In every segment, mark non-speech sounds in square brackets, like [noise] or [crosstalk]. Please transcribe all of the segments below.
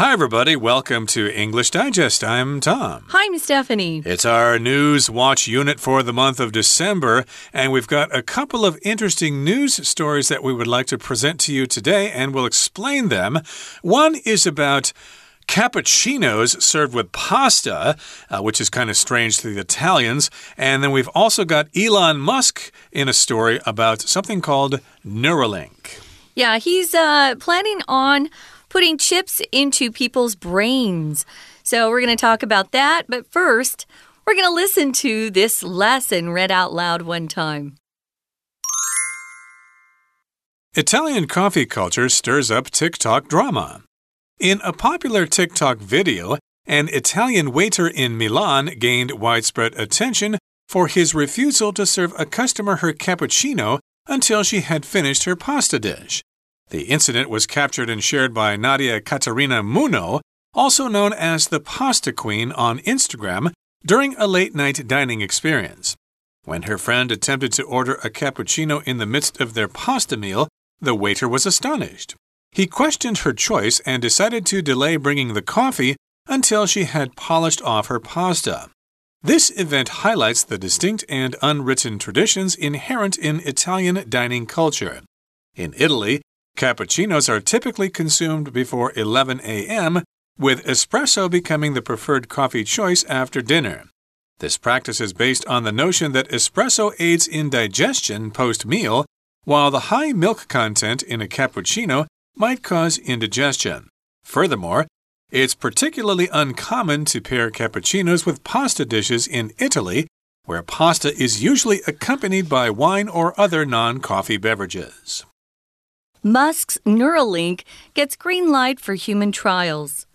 Hi, everybody. Welcome to English Digest. I'm Tom. Hi, I'm Stephanie. It's our News Watch unit for the month of December, and we've got a couple of interesting news stories that we would like to present to you today, and we'll explain them. One is about cappuccinos served with pasta, uh, which is kind of strange to the Italians. And then we've also got Elon Musk in a story about something called Neuralink. Yeah, he's uh, planning on putting chips into people's brains. So we're going to talk about that. But first, we're going to listen to this lesson read out loud one time. Italian coffee culture stirs up TikTok drama. In a popular TikTok video, an Italian waiter in Milan gained widespread attention for his refusal to serve a customer her cappuccino until she had finished her pasta dish. The incident was captured and shared by Nadia Caterina Munno, also known as the Pasta Queen on Instagram, during a late night dining experience. When her friend attempted to order a cappuccino in the midst of their pasta meal, the waiter was astonished. He questioned her choice and decided to delay bringing the coffee until she had polished off her pasta. This event highlights the distinct and unwritten traditions inherent in Italian dining culture. In Italy, Cappuccinos are typically consumed before 11 a.m., with espresso becoming the preferred coffee choice after dinner. This practice is based on the notion that espresso aids in digestion post meal, while the high milk content in a cappuccino might cause indigestion. Furthermore, it's particularly uncommon to pair cappuccinos with pasta dishes in Italy, where pasta is usually accompanied by wine or other non coffee beverages. Musk's Neuralink gets green light for human trials.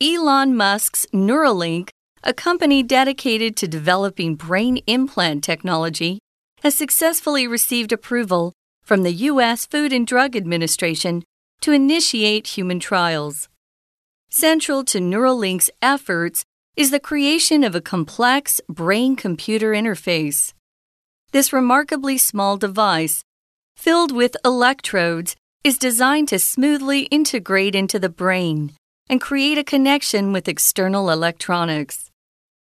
Elon Musk's Neuralink, a company dedicated to developing brain implant technology, has successfully received approval from the U.S. Food and Drug Administration to initiate human trials. Central to Neuralink's efforts is the creation of a complex brain computer interface. This remarkably small device filled with electrodes, is designed to smoothly integrate into the brain and create a connection with external electronics.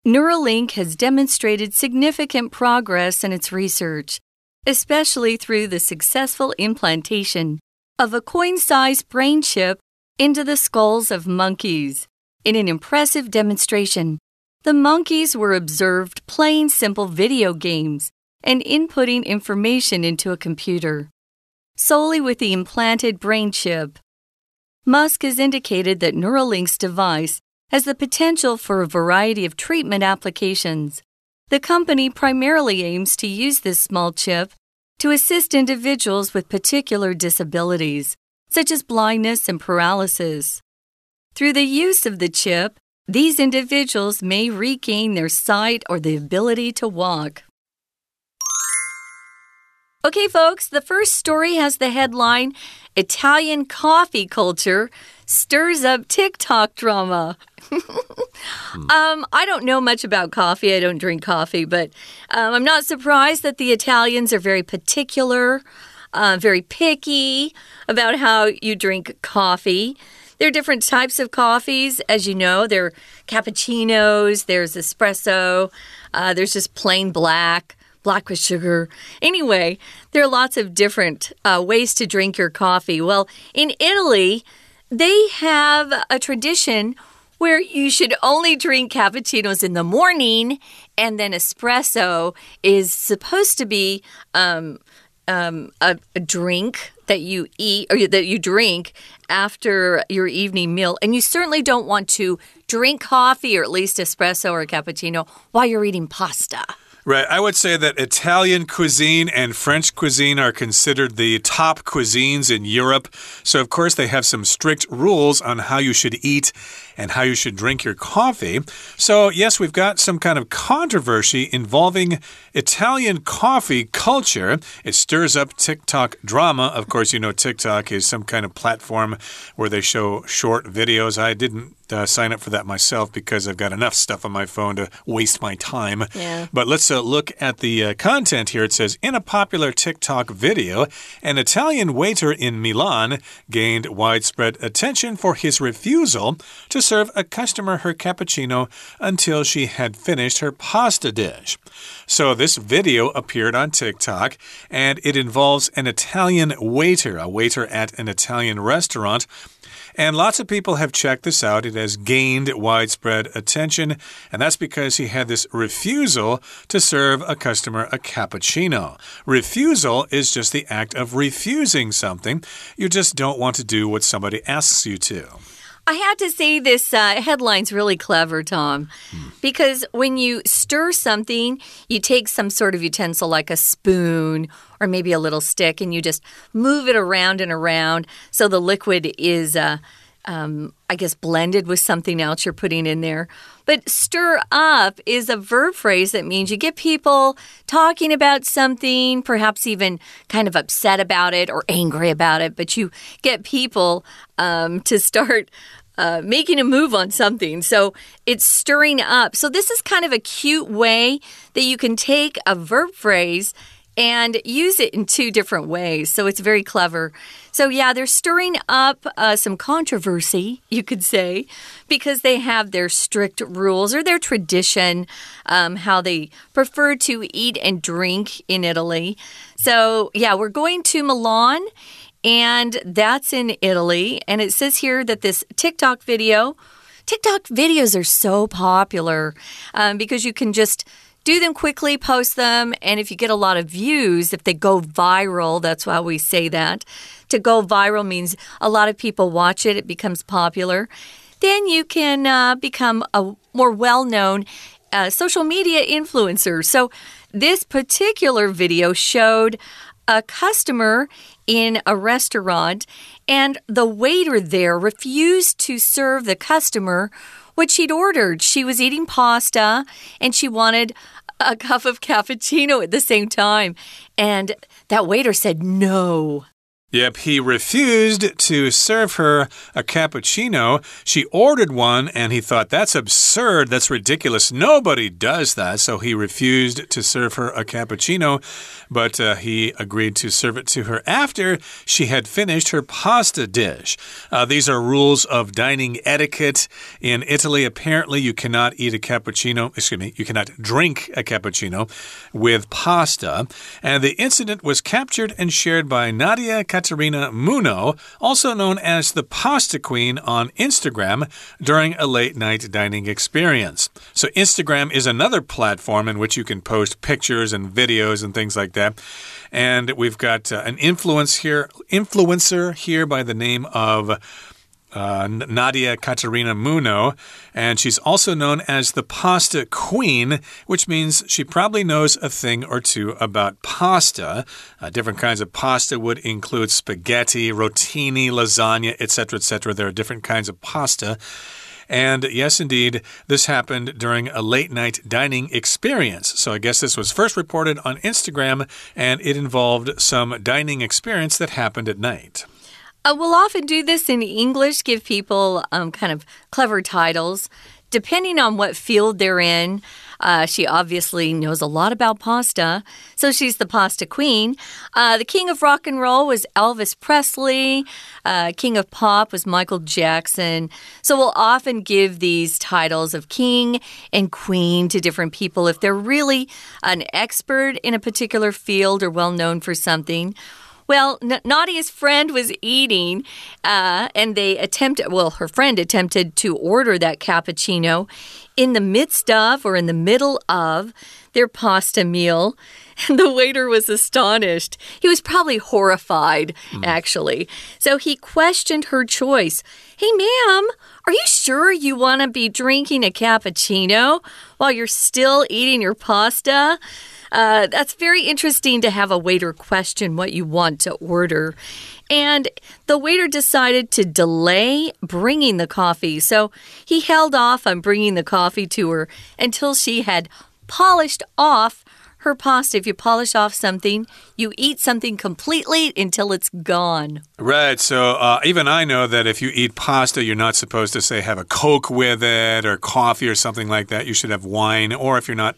Neuralink has demonstrated significant progress in its research, especially through the successful implantation of a coin sized brain chip into the skulls of monkeys. In an impressive demonstration, the monkeys were observed playing simple video games and inputting information into a computer, solely with the implanted brain chip. Musk has indicated that Neuralink's device has the potential for a variety of treatment applications. The company primarily aims to use this small chip to assist individuals with particular disabilities, such as blindness and paralysis. Through the use of the chip, these individuals may regain their sight or the ability to walk. Okay, folks, the first story has the headline Italian coffee culture stirs up TikTok drama. [laughs] um, I don't know much about coffee. I don't drink coffee, but um, I'm not surprised that the Italians are very particular, uh, very picky about how you drink coffee. There are different types of coffees, as you know. There are cappuccinos, there's espresso, uh, there's just plain black black with sugar. Anyway, there are lots of different uh, ways to drink your coffee. Well, in Italy, they have a tradition where you should only drink cappuccinos in the morning, and then espresso is supposed to be um, um, a, a, drink that you eat or that you drink after your evening meal. And you certainly don't want to drink coffee or at least espresso or cappuccino while you're eating pasta. Right. I would say that Italian cuisine and French cuisine are considered the top cuisines in Europe. So, of course, they have some strict rules on how you should eat and how you should drink your coffee. So, yes, we've got some kind of controversy involving Italian coffee culture. It stirs up TikTok drama. Of course, you know, TikTok is some kind of platform where they show short videos. I didn't uh, sign up for that myself because I've got enough stuff on my phone to waste my time. Yeah. But let's uh, look at the uh, content here. It says In a popular TikTok video, an Italian waiter in Milan gained widespread attention for his refusal to serve a customer her cappuccino until she had finished her pasta dish. So, this video appeared on TikTok and it involves an Italian waiter, a waiter at an Italian restaurant and lots of people have checked this out. It has gained widespread attention, and that's because he had this refusal to serve a customer a cappuccino. Refusal is just the act of refusing something. You just don't want to do what somebody asks you to. I had to say this uh, headline's really clever, Tom, Hmm. because when you stir something, you take some sort of utensil like a spoon or maybe a little stick and you just move it around and around so the liquid is. Uh, um, I guess blended with something else you're putting in there. But stir up is a verb phrase that means you get people talking about something, perhaps even kind of upset about it or angry about it, but you get people um, to start. Uh, making a move on something. So it's stirring up. So, this is kind of a cute way that you can take a verb phrase and use it in two different ways. So it's very clever. So, yeah, they're stirring up uh, some controversy, you could say, because they have their strict rules or their tradition, um, how they prefer to eat and drink in Italy. So, yeah, we're going to Milan. And that's in Italy. And it says here that this TikTok video, TikTok videos are so popular um, because you can just do them quickly, post them, and if you get a lot of views, if they go viral, that's why we say that. To go viral means a lot of people watch it, it becomes popular. Then you can uh, become a more well known uh, social media influencer. So, this particular video showed a customer in a restaurant, and the waiter there refused to serve the customer what she'd ordered. She was eating pasta and she wanted a [laughs] cup of cappuccino at the same time. And that waiter said no. Yep, he refused to serve her a cappuccino. She ordered one and he thought, that's absurd. That's ridiculous. Nobody does that. So he refused to serve her a cappuccino, but uh, he agreed to serve it to her after she had finished her pasta dish. Uh, these are rules of dining etiquette. In Italy, apparently, you cannot eat a cappuccino, excuse me, you cannot drink a cappuccino with pasta. And the incident was captured and shared by Nadia Caterina Munno, also known as the Pasta Queen on Instagram, during a late night dining experience. So, Instagram is another platform in which you can post pictures and videos and things like that. And we've got uh, an influence here, influencer here by the name of uh, Nadia Caterina Munno, and she's also known as the Pasta Queen, which means she probably knows a thing or two about pasta. Uh, different kinds of pasta would include spaghetti, rotini, lasagna, etc., etc. There are different kinds of pasta. And yes, indeed, this happened during a late night dining experience. So I guess this was first reported on Instagram and it involved some dining experience that happened at night. Uh, we'll often do this in English, give people um, kind of clever titles. Depending on what field they're in, uh, she obviously knows a lot about pasta, so she's the pasta queen. Uh, the king of rock and roll was Elvis Presley. Uh, king of pop was Michael Jackson. So we'll often give these titles of king and queen to different people if they're really an expert in a particular field or well known for something. Well, N Nadia's friend was eating, uh, and they attempted, well, her friend attempted to order that cappuccino in the midst of or in the middle of their pasta meal. And the waiter was astonished. He was probably horrified, actually. So he questioned her choice. Hey, ma'am, are you sure you want to be drinking a cappuccino while you're still eating your pasta? Uh, that's very interesting to have a waiter question what you want to order. And the waiter decided to delay bringing the coffee. So he held off on bringing the coffee to her until she had polished off her pasta. If you polish off something, You eat something completely until it's gone. Right. So uh, even I know that if you eat pasta, you're not supposed to say have a Coke with it or coffee or something like that. You should have wine. Or if you're not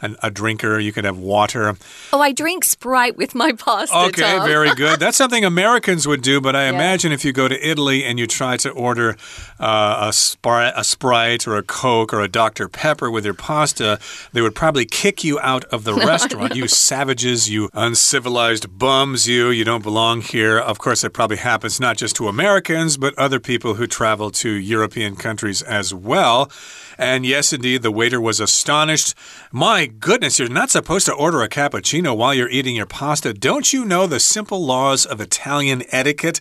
an, a drinker, you could have water. Oh, I drink Sprite with my pasta. Okay, Tom. very good. [laughs] That's something Americans would do, but I yeah. imagine if you go to Italy and you try to order uh, a, Sprite, a Sprite or a Coke or a Dr. Pepper with your pasta, they would probably kick you out of the [laughs] restaurant. You savages, you uncivilized bums, you. You don't belong here. Of course, it probably happens not just to Americans, but other people who travel to European countries as well. And yes, indeed, the waiter was astonished. My goodness, you're not supposed to order a cappuccino while you're eating your pasta. Don't you know the simple laws of Italian etiquette?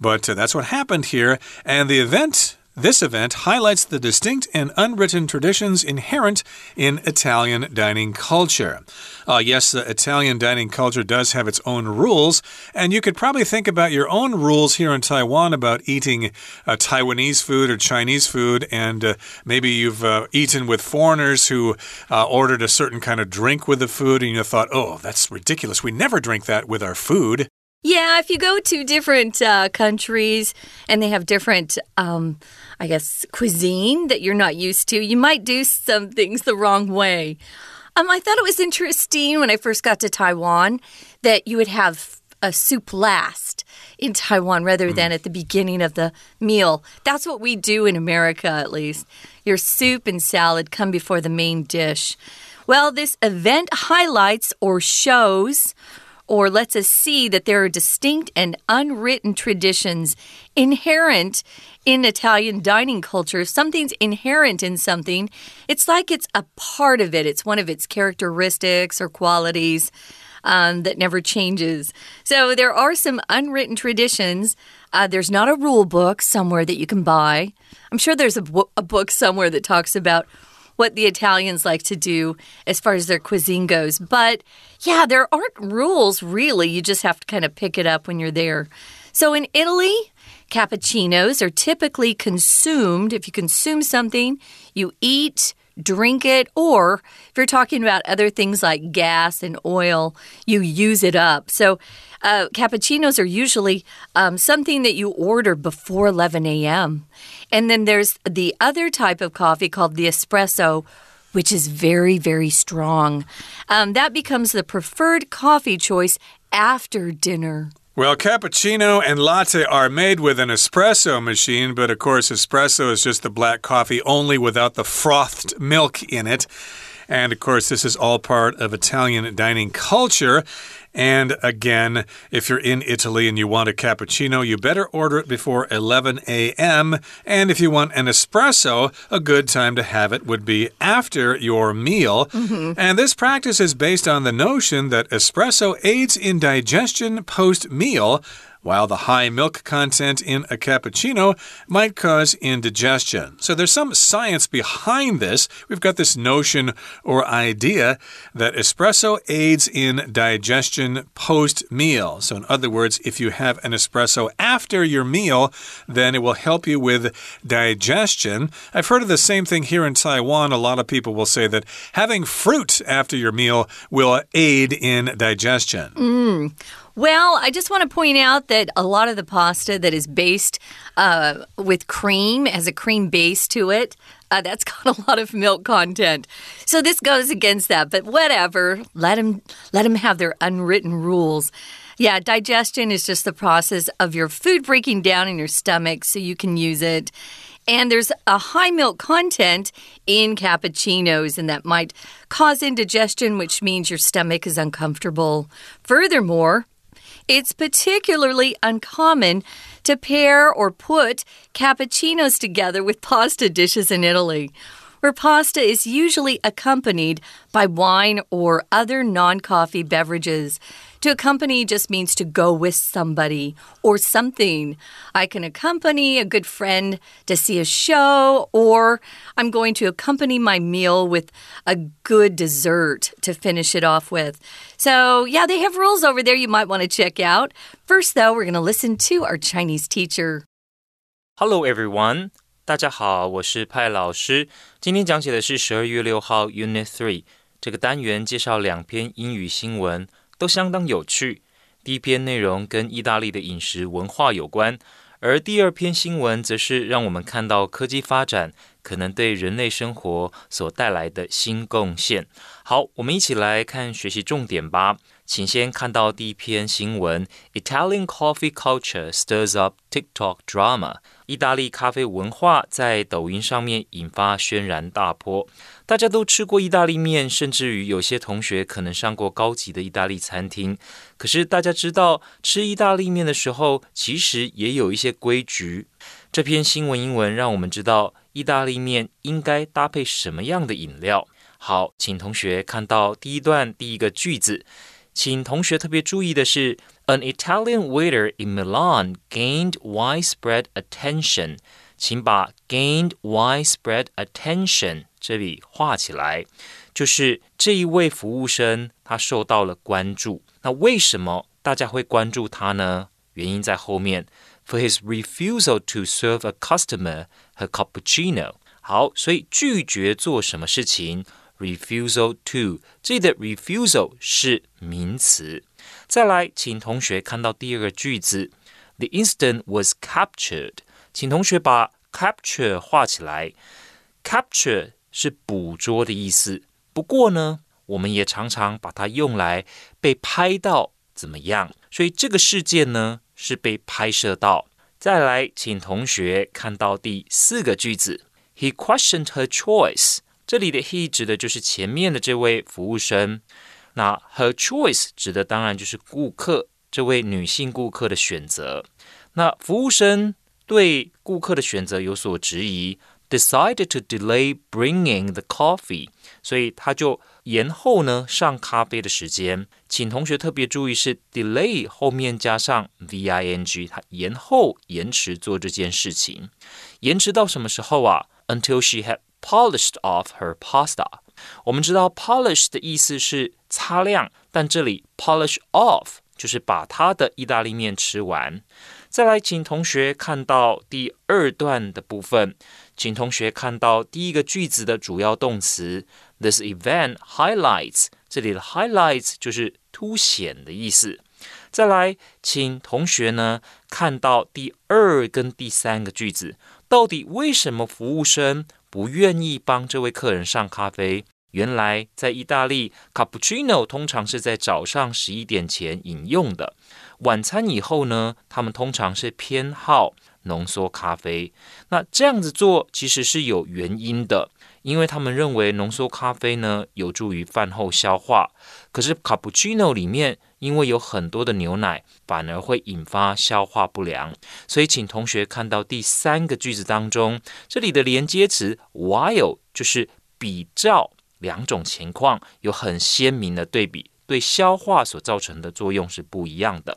But uh, that's what happened here. And the event this event highlights the distinct and unwritten traditions inherent in Italian dining culture. Uh, yes, the Italian dining culture does have its own rules, and you could probably think about your own rules here in Taiwan about eating uh, Taiwanese food or Chinese food, and uh, maybe you've uh, eaten with foreigners who uh, ordered a certain kind of drink with the food, and you thought, oh, that's ridiculous. We never drink that with our food. Yeah, if you go to different uh, countries and they have different, um, I guess, cuisine that you're not used to, you might do some things the wrong way. Um, I thought it was interesting when I first got to Taiwan that you would have a soup last in Taiwan rather mm. than at the beginning of the meal. That's what we do in America, at least. Your soup and salad come before the main dish. Well, this event highlights or shows or lets us see that there are distinct and unwritten traditions inherent in Italian dining culture. If something's inherent in something, it's like it's a part of it, it's one of its characteristics or qualities. Um, that never changes. So there are some unwritten traditions. Uh, there's not a rule book somewhere that you can buy. I'm sure there's a, a book somewhere that talks about what the Italians like to do as far as their cuisine goes. But yeah, there aren't rules really. You just have to kind of pick it up when you're there. So in Italy, cappuccinos are typically consumed. If you consume something, you eat drink it, or if you're talking about other things like gas and oil, you use it up. So, uh, cappuccinos are usually um, something that you order before 11 a.m. And then there's the other type of coffee called the espresso which is very, very strong. Um, that becomes the preferred coffee choice after dinner. Well, cappuccino and latte are made with an espresso machine, but of course, espresso is just the black coffee only without the frothed milk in it. And of course, this is all part of Italian dining culture. And again, if you're in Italy and you want a cappuccino, you better order it before 11 a.m. And if you want an espresso, a good time to have it would be after your meal. Mm -hmm. And this practice is based on the notion that espresso aids in digestion post meal while the high milk content in a cappuccino might cause indigestion. So there's some science behind this. We've got this notion or idea that espresso aids in digestion post meal. So, in other words, if you have an espresso after your meal, then it will help you with digestion. I've heard of the same thing here in Taiwan. A lot of people will say that having fruit after your meal will aid in digestion. Mm. Well, I just want to point out that a lot of the pasta that is based uh, with cream has a cream base to it. Uh, that's [laughs] got a lot of milk content. So this goes against that, but whatever. Let them let them have their unwritten rules. Yeah, digestion is just the process of your food breaking down in your stomach so you can use it. And there's a high milk content in cappuccinos, and that might cause indigestion, which means your stomach is uncomfortable. Furthermore, it's particularly uncommon to pair or put cappuccinos together with pasta dishes in Italy where pasta is usually accompanied by wine or other non coffee beverages. To accompany just means to go with somebody or something. I can accompany a good friend to see a show, or I'm going to accompany my meal with a good dessert to finish it off with. So, yeah, they have rules over there you might want to check out. First, though, we're going to listen to our Chinese teacher. Hello, everyone. 大家好，我是派老师。今天讲解的是十二月六号 Unit Three 这个单元，介绍两篇英语新闻。 都相当有趣。第一篇内容跟意大利的饮食文化有关，而第二篇新闻则是让我们看到科技发展可能对人类生活所带来的新贡献。好，我们一起来看学习重点吧。请先看到第一篇新闻：Italian coffee culture stirs up TikTok drama。意大利咖啡文化在抖音上面引发轩然大波。大家都吃过意大利面，甚至于有些同学可能上过高级的意大利餐厅。可是大家知道，吃意大利面的时候，其实也有一些规矩。这篇新闻英文让我们知道，意大利面应该搭配什么样的饮料。好，请同学看到第一段第一个句子。请同学特别注意的是，An Italian waiter in Milan gained widespread attention。请把 gained widespread attention 这里画起来，就是这一位服务生他受到了关注。那为什么大家会关注他呢？原因在后面，for his refusal to serve a customer a cappuccino。好，所以拒绝做什么事情。refusal to，这里的 refusal 是名词。再来，请同学看到第二个句子，The incident was captured。请同学把 capture 画起来。capture 是捕捉的意思，不过呢，我们也常常把它用来被拍到怎么样？所以这个事件呢是被拍摄到。再来，请同学看到第四个句子，He questioned her choice。这里的 he 指的就是前面的这位服务生，那 her choice 指的当然就是顾客这位女性顾客的选择。那服务生对顾客的选择有所质疑 ，decided to delay bringing the coffee，所以他就延后呢上咖啡的时间。请同学特别注意是 delay 后面加上 v i n g，他延后延迟做这件事情，延迟到什么时候啊？Until she had Polished off her pasta。我们知道 polish 的意思是擦亮，但这里 polish off 就是把它的意大利面吃完。再来，请同学看到第二段的部分， 请同学看到第一个句子的主要动词 this event highlights。这里的 highlights 就是凸显的意思。再来，请同学呢看到第二跟第三个句子，到底为什么服务生？不愿意帮这位客人上咖啡。原来在意大利，cappuccino 通常是在早上十一点前饮用的。晚餐以后呢，他们通常是偏好浓缩咖啡。那这样子做其实是有原因的。因为他们认为浓缩咖啡呢有助于饭后消化，可是卡布奇诺里面因为有很多的牛奶，反而会引发消化不良。所以，请同学看到第三个句子当中，这里的连接词 while 就是比较两种情况有很鲜明的对比，对消化所造成的作用是不一样的。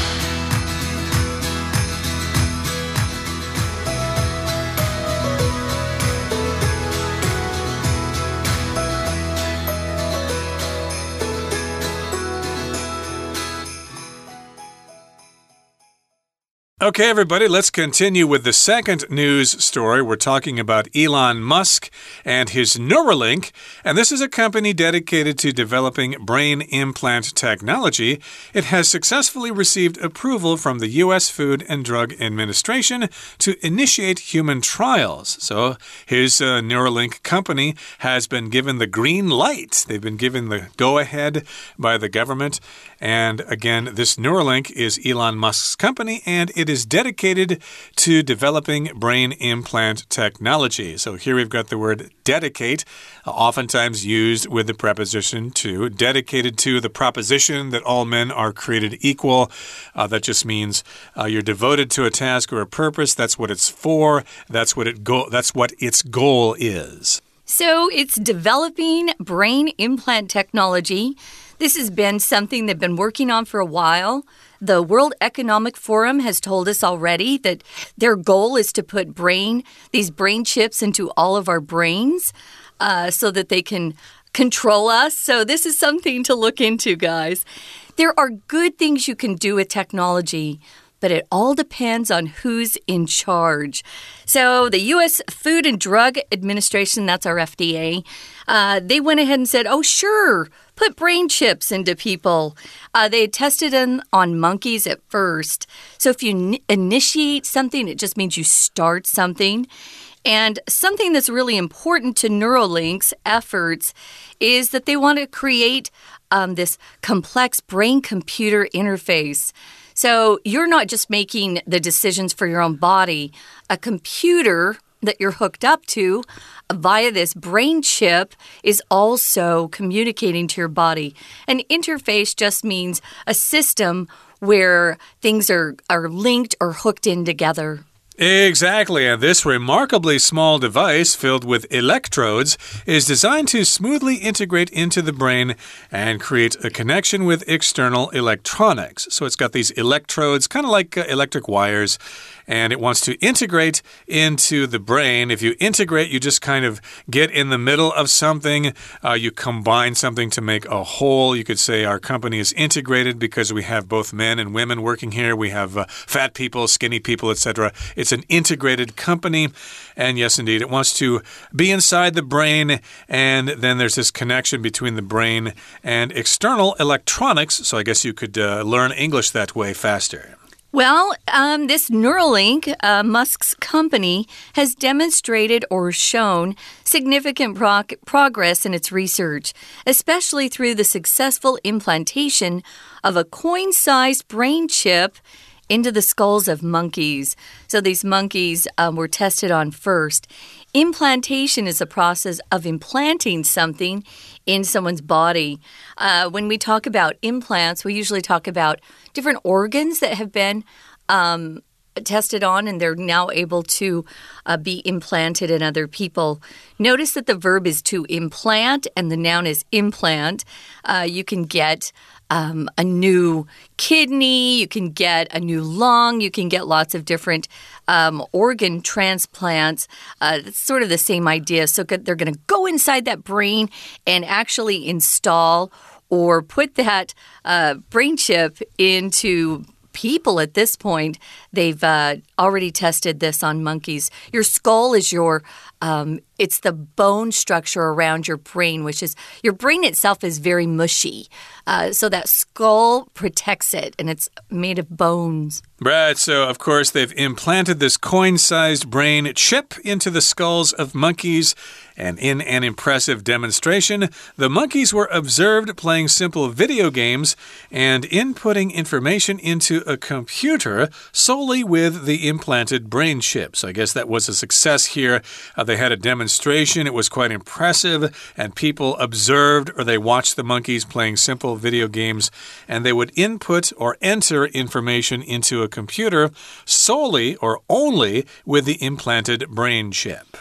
Okay, everybody, let's continue with the second news story. We're talking about Elon Musk and his Neuralink. And this is a company dedicated to developing brain implant technology. It has successfully received approval from the U.S. Food and Drug Administration to initiate human trials. So his uh, Neuralink company has been given the green light. They've been given the go ahead by the government. And again, this Neuralink is Elon Musk's company, and it is dedicated to developing brain implant technology. So here we've got the word dedicate, uh, oftentimes used with the preposition to, dedicated to the proposition that all men are created equal. Uh, that just means uh, you're devoted to a task or a purpose. That's what it's for. That's what it go. That's what its goal is. So it's developing brain implant technology this has been something they've been working on for a while. The World Economic Forum has told us already that their goal is to put brain, these brain chips into all of our brains uh, so that they can control us. So, this is something to look into, guys. There are good things you can do with technology, but it all depends on who's in charge. So, the U.S. Food and Drug Administration, that's our FDA, uh, they went ahead and said, oh, sure, put brain chips into people. Uh, they had tested them on monkeys at first. So, if you initiate something, it just means you start something. And something that's really important to Neuralink's efforts is that they want to create um, this complex brain computer interface. So you're not just making the decisions for your own body, a computer that you're hooked up to via this brain chip is also communicating to your body. An interface just means a system where things are, are linked or hooked in together. Exactly, and this remarkably small device filled with electrodes is designed to smoothly integrate into the brain and create a connection with external electronics. So it's got these electrodes, kind of like uh, electric wires, and it wants to integrate into the brain. If you integrate, you just kind of get in the middle of something, uh, you combine something to make a whole. You could say our company is integrated because we have both men and women working here. We have uh, fat people, skinny people, etc. It's an integrated company. And yes, indeed, it wants to be inside the brain, and then there's this connection between the brain and external electronics. So I guess you could uh, learn English that way faster. Well, um, this Neuralink, uh, Musk's company, has demonstrated or shown significant progress in its research, especially through the successful implantation of a coin sized brain chip into the skulls of monkeys. So these monkeys um, were tested on first. Implantation is a process of implanting something in someone's body. Uh, when we talk about implants, we usually talk about different organs that have been um, tested on and they're now able to uh, be implanted in other people. Notice that the verb is to implant and the noun is implant. Uh, you can get um, a new kidney, you can get a new lung, you can get lots of different um, organ transplants. Uh, it's sort of the same idea. So they're going to go inside that brain and actually install or put that uh, brain chip into people at this point. They've uh, already tested this on monkeys. Your skull is your um, it's the bone structure around your brain, which is your brain itself is very mushy. Uh, so that skull protects it, and it's made of bones. Right. So, of course, they've implanted this coin sized brain chip into the skulls of monkeys. And in an impressive demonstration, the monkeys were observed playing simple video games and inputting information into a computer solely with the implanted brain chip. So, I guess that was a success here. Uh, they had a demonstration, it was quite impressive, and people observed or they watched the monkeys playing simple video games, and they would input or enter information into a computer solely or only with the implanted brain chip.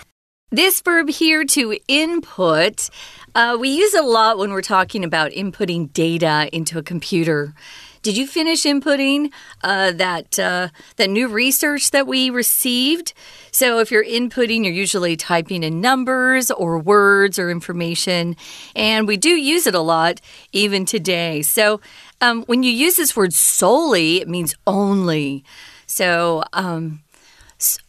This verb here to input, uh, we use a lot when we're talking about inputting data into a computer. Did you finish inputting uh, that uh, that new research that we received? So if you're inputting, you're usually typing in numbers or words or information, and we do use it a lot even today. So um, when you use this word solely, it means only. So um,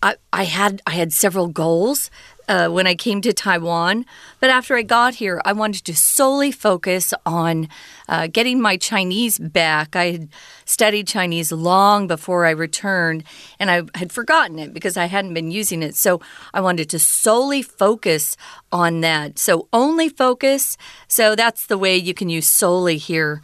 I, I had I had several goals uh, when I came to Taiwan. But after I got here, I wanted to solely focus on uh, getting my Chinese back. I had studied Chinese long before I returned, and I had forgotten it because I hadn't been using it. So I wanted to solely focus on that. So only focus. So that's the way you can use solely here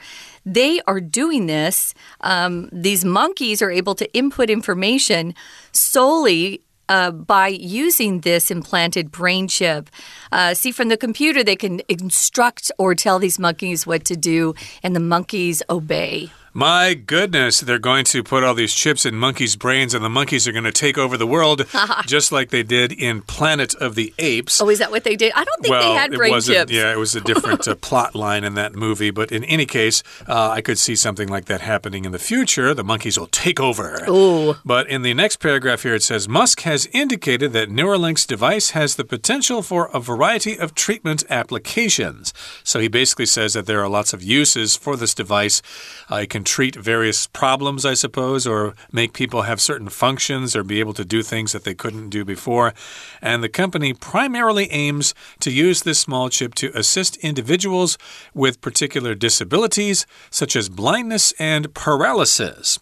they are doing this. Um, these monkeys are able to input information solely uh, by using this implanted brain chip. Uh, see, from the computer, they can instruct or tell these monkeys what to do, and the monkeys obey. My goodness, they're going to put all these chips in monkeys' brains, and the monkeys are going to take over the world, [laughs] just like they did in Planet of the Apes. Oh, is that what they did? I don't think well, they had brain chips. Yeah, it was a different uh, [laughs] plot line in that movie. But in any case, uh, I could see something like that happening in the future. The monkeys will take over. Ooh. But in the next paragraph here, it says Musk has indicated that Neuralink's device has the potential for a variety of treatment applications. So he basically says that there are lots of uses for this device. Uh, it can treat various problems, I suppose, or make people have certain functions or be able to do things that they couldn't do before. And the company primarily aims to use this small chip to assist individuals with particular disabilities, such as blindness and paralysis.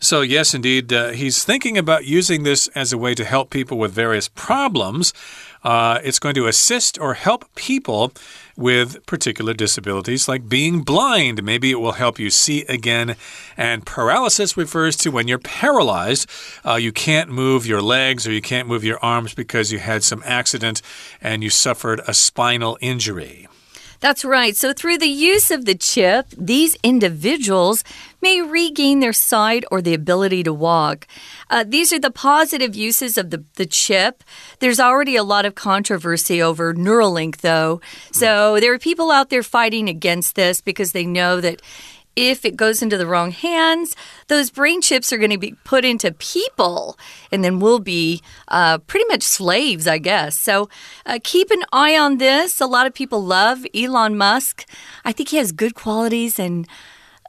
So, yes, indeed, uh, he's thinking about using this as a way to help people with various problems. Uh, it's going to assist or help people with particular disabilities like being blind. Maybe it will help you see again. And paralysis refers to when you're paralyzed, uh, you can't move your legs or you can't move your arms because you had some accident and you suffered a spinal injury. That's right. So, through the use of the chip, these individuals may regain their sight or the ability to walk. Uh, these are the positive uses of the, the chip. There's already a lot of controversy over Neuralink, though. So, there are people out there fighting against this because they know that if it goes into the wrong hands, those brain chips are going to be put into people, and then we'll be uh, pretty much slaves, I guess. So uh, keep an eye on this. A lot of people love Elon Musk. I think he has good qualities and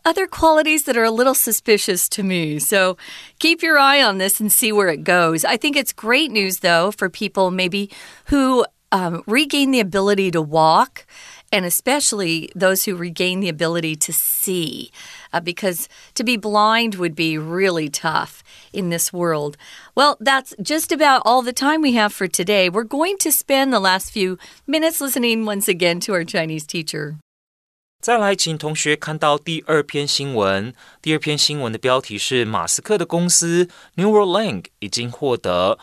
other qualities that are a little suspicious to me. So keep your eye on this and see where it goes. I think it's great news, though, for people maybe who um, regain the ability to walk and especially those who regain the ability to see, uh, because to be blind would be really tough in this world. Well, that's just about all the time we have for today. We're going to spend the last few minutes listening once again to our Chinese teacher. 再来，请同学看到第二篇新闻。第二篇新闻的标题是：马斯克的公司 Neuralink 已经获得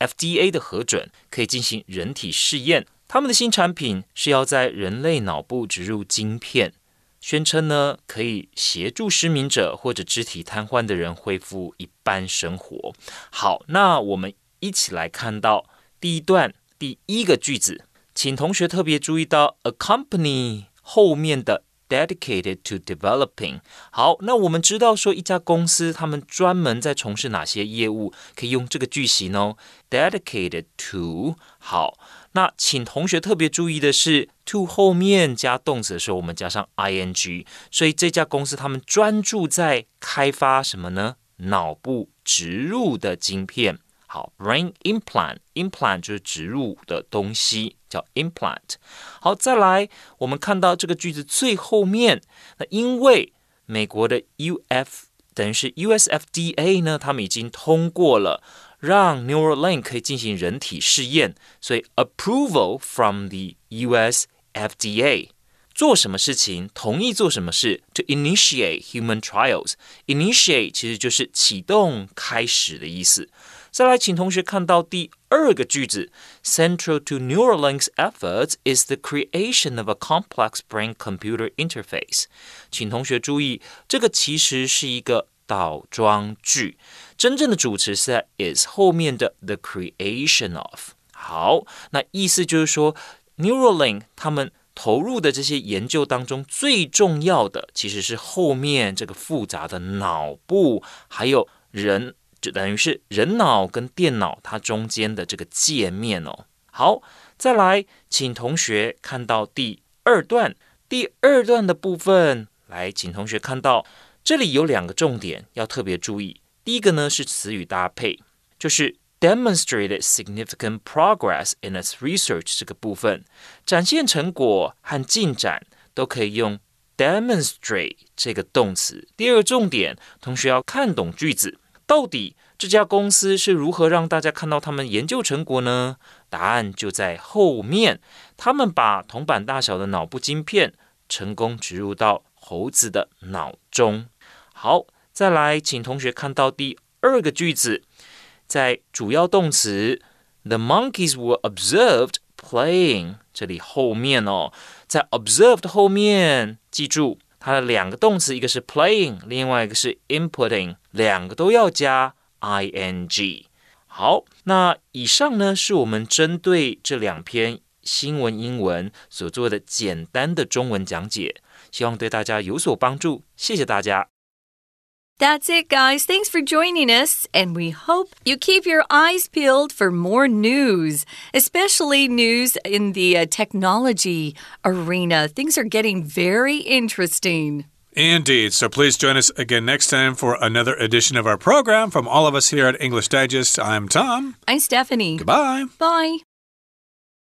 FDA 的核准，可以进行人体试验。 他们的新产品是要在人类脑部植入晶片，宣称呢可以协助失明者或者肢体瘫痪的人恢复一般生活。好，那我们一起来看到第一段第一个句子，请同学特别注意到 accompany 后面的。Dedicated to developing。好，那我们知道说一家公司他们专门在从事哪些业务，可以用这个句型哦。Dedicated to。好，那请同学特别注意的是，to 后面加动词的时候，我们加上 ing。所以这家公司他们专注在开发什么呢？脑部植入的晶片。好，brain implant，implant 就是植入的东西，叫 implant。好，再来，我们看到这个句子最后面，那因为美国的 U.F. 等于是 U.S.F.D.A. 呢，他们已经通过了让 Neuralink 可以进行人体试验，所以 approval from the U.S.F.D.A. 做什么事情，同意做什么事，to initiate human trials。initiate 其实就是启动、开始的意思。再来，请同学看到第二个句子：Central to Neuralink's efforts is the creation of a complex brain-computer interface。请同学注意，这个其实是一个倒装句，真正的主词是在 is 后面的 the creation of。好，那意思就是说，Neuralink 他们投入的这些研究当中，最重要的其实是后面这个复杂的脑部，还有人。 等于是人脑跟电脑它中间的这个界面哦。好，再来，请同学看到第二段，第二段的部分，来，请同学看到这里有两个重点要特别注意。第一个呢是词语搭配，就是 demonstrated significant progress in its research 这个部分，展现成果和进展都可以用 demonstrate 这个动词。第二个重点，同学要看懂句子。到底这家公司是如何让大家看到他们研究成果呢？答案就在后面。他们把铜板大小的脑部晶片成功植入到猴子的脑中。好，再来，请同学看到第二个句子，在主要动词 the monkeys were observed playing 这里后面哦，在 observed 后面，记住。它的两个动词，一个是 playing，另外一个是 inputting，两个都要加 ing。好，那以上呢是我们针对这两篇新闻英文所做的简单的中文讲解，希望对大家有所帮助。谢谢大家。That's it, guys. Thanks for joining us, and we hope you keep your eyes peeled for more news, especially news in the uh, technology arena. Things are getting very interesting. Indeed. So please join us again next time for another edition of our program. From all of us here at English Digest, I'm Tom. I'm Stephanie. Goodbye. Bye.